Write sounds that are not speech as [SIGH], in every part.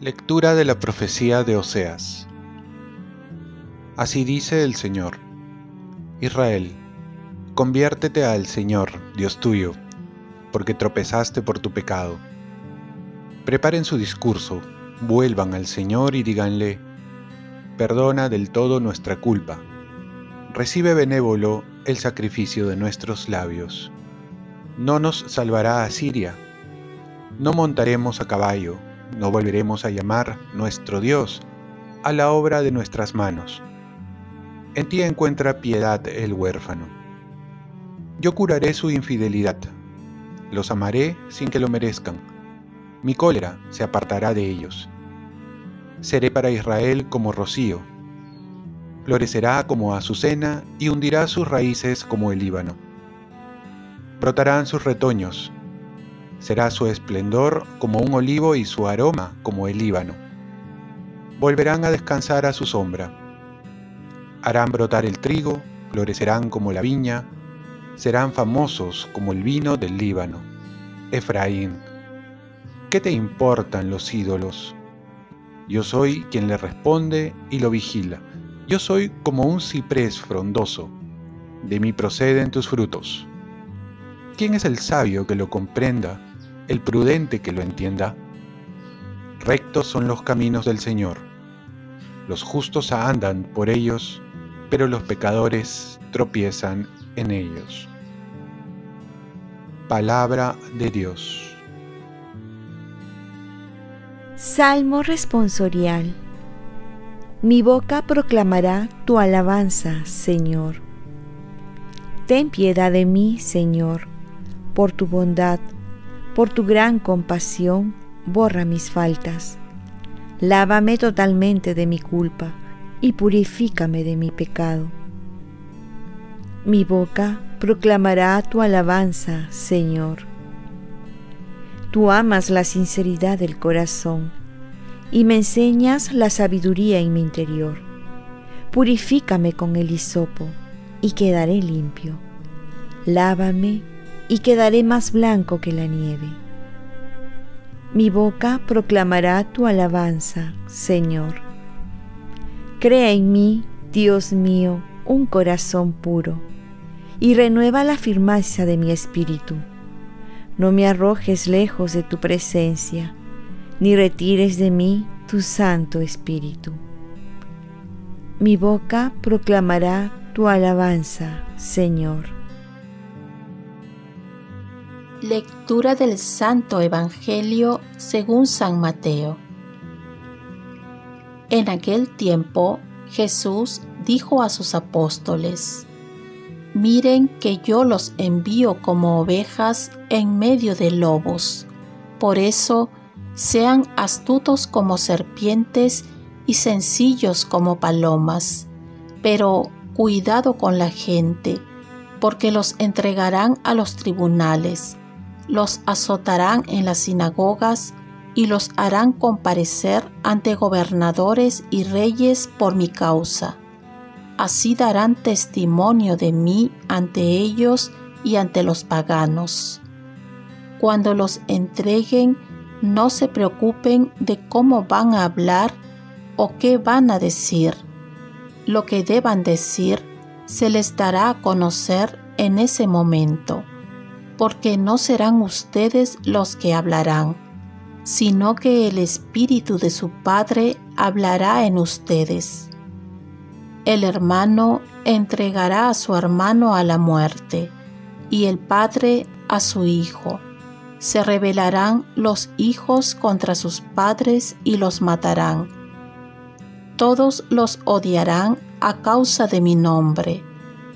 Lectura de la profecía de Oseas. Así dice el Señor. Israel, conviértete al Señor, Dios tuyo, porque tropezaste por tu pecado. Preparen su discurso, vuelvan al Señor y díganle, perdona del todo nuestra culpa. Recibe benévolo el sacrificio de nuestros labios. No nos salvará a Siria. No montaremos a caballo no volveremos a llamar nuestro Dios a la obra de nuestras manos. En ti encuentra piedad el huérfano. Yo curaré su infidelidad, los amaré sin que lo merezcan. Mi cólera se apartará de ellos. Seré para Israel como rocío. Florecerá como azucena y hundirá sus raíces como el Líbano. Brotarán sus retoños, Será su esplendor como un olivo y su aroma como el Líbano. Volverán a descansar a su sombra. Harán brotar el trigo, florecerán como la viña, serán famosos como el vino del Líbano. Efraín, ¿qué te importan los ídolos? Yo soy quien le responde y lo vigila. Yo soy como un ciprés frondoso. De mí proceden tus frutos. ¿Quién es el sabio que lo comprenda el prudente que lo entienda. Rectos son los caminos del Señor. Los justos andan por ellos, pero los pecadores tropiezan en ellos. Palabra de Dios. Salmo responsorial. Mi boca proclamará tu alabanza, Señor. Ten piedad de mí, Señor, por tu bondad por tu gran compasión, borra mis faltas. Lávame totalmente de mi culpa y purifícame de mi pecado. Mi boca proclamará tu alabanza, Señor. Tú amas la sinceridad del corazón y me enseñas la sabiduría en mi interior. Purifícame con el hisopo y quedaré limpio. Lávame y quedaré más blanco que la nieve. Mi boca proclamará tu alabanza, Señor. Crea en mí, Dios mío, un corazón puro, y renueva la firmeza de mi espíritu. No me arrojes lejos de tu presencia, ni retires de mí tu Santo Espíritu. Mi boca proclamará tu alabanza, Señor. Lectura del Santo Evangelio según San Mateo. En aquel tiempo Jesús dijo a sus apóstoles, Miren que yo los envío como ovejas en medio de lobos. Por eso, sean astutos como serpientes y sencillos como palomas. Pero cuidado con la gente, porque los entregarán a los tribunales los azotarán en las sinagogas y los harán comparecer ante gobernadores y reyes por mi causa. Así darán testimonio de mí ante ellos y ante los paganos. Cuando los entreguen, no se preocupen de cómo van a hablar o qué van a decir. Lo que deban decir se les dará a conocer en ese momento porque no serán ustedes los que hablarán, sino que el Espíritu de su Padre hablará en ustedes. El hermano entregará a su hermano a la muerte, y el Padre a su Hijo. Se rebelarán los hijos contra sus padres y los matarán. Todos los odiarán a causa de mi nombre,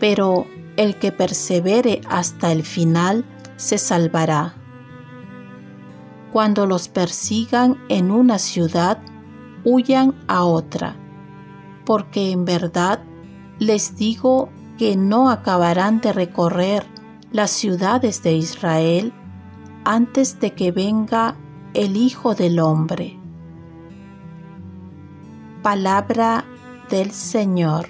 pero el que persevere hasta el final se salvará. Cuando los persigan en una ciudad, huyan a otra, porque en verdad les digo que no acabarán de recorrer las ciudades de Israel antes de que venga el Hijo del Hombre. Palabra del Señor.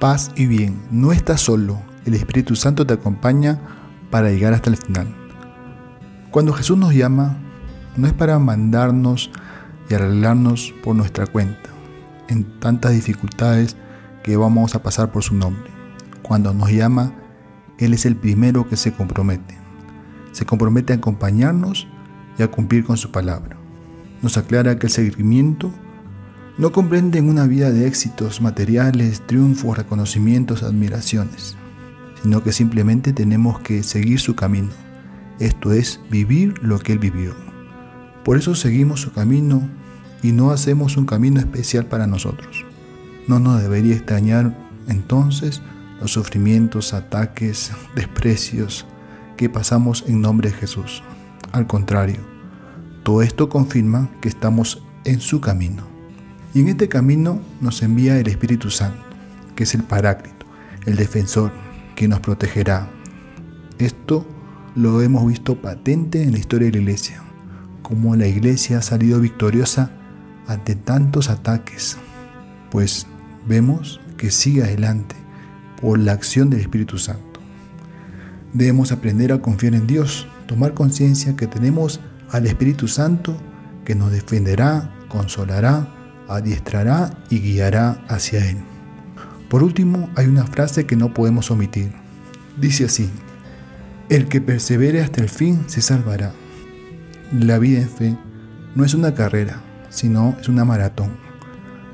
Paz y bien, no estás solo, el Espíritu Santo te acompaña para llegar hasta el final. Cuando Jesús nos llama, no es para mandarnos y arreglarnos por nuestra cuenta, en tantas dificultades que vamos a pasar por su nombre. Cuando nos llama, él es el primero que se compromete. Se compromete a acompañarnos y a cumplir con su palabra. Nos aclara que el seguimiento no comprende una vida de éxitos materiales, triunfos, reconocimientos, admiraciones, sino que simplemente tenemos que seguir su camino, esto es, vivir lo que Él vivió. Por eso seguimos su camino y no hacemos un camino especial para nosotros. No nos debería extrañar entonces los sufrimientos, ataques, [LAUGHS] desprecios que pasamos en nombre de Jesús. Al contrario, todo esto confirma que estamos en su camino. Y en este camino nos envía el Espíritu Santo, que es el Paráclito, el defensor, que nos protegerá. Esto lo hemos visto patente en la historia de la iglesia, como la iglesia ha salido victoriosa ante tantos ataques, pues vemos que sigue adelante por la acción del Espíritu Santo. Debemos aprender a confiar en Dios, tomar conciencia que tenemos al Espíritu Santo que nos defenderá, consolará, adiestrará y guiará hacia Él. Por último, hay una frase que no podemos omitir. Dice así, el que persevere hasta el fin se salvará. La vida en fe no es una carrera, sino es una maratón.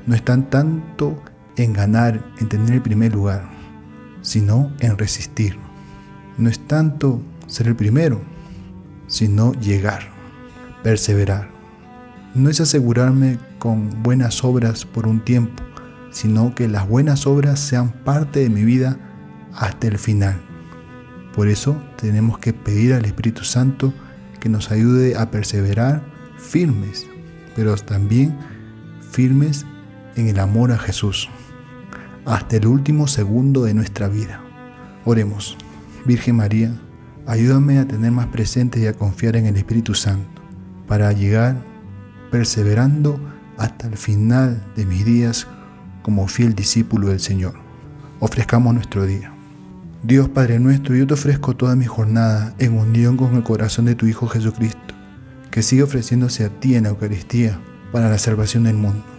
No están tanto en ganar, en tener el primer lugar, sino en resistir. No es tanto ser el primero, sino llegar, perseverar. No es asegurarme con buenas obras por un tiempo, sino que las buenas obras sean parte de mi vida hasta el final. Por eso tenemos que pedir al Espíritu Santo que nos ayude a perseverar firmes, pero también firmes en el amor a Jesús, hasta el último segundo de nuestra vida. Oremos, Virgen María, ayúdame a tener más presente y a confiar en el Espíritu Santo, para llegar perseverando hasta el final de mis días como fiel discípulo del Señor. Ofrezcamos nuestro día. Dios Padre nuestro, yo te ofrezco toda mi jornada en unión con el corazón de tu Hijo Jesucristo, que sigue ofreciéndose a ti en la Eucaristía para la salvación del mundo.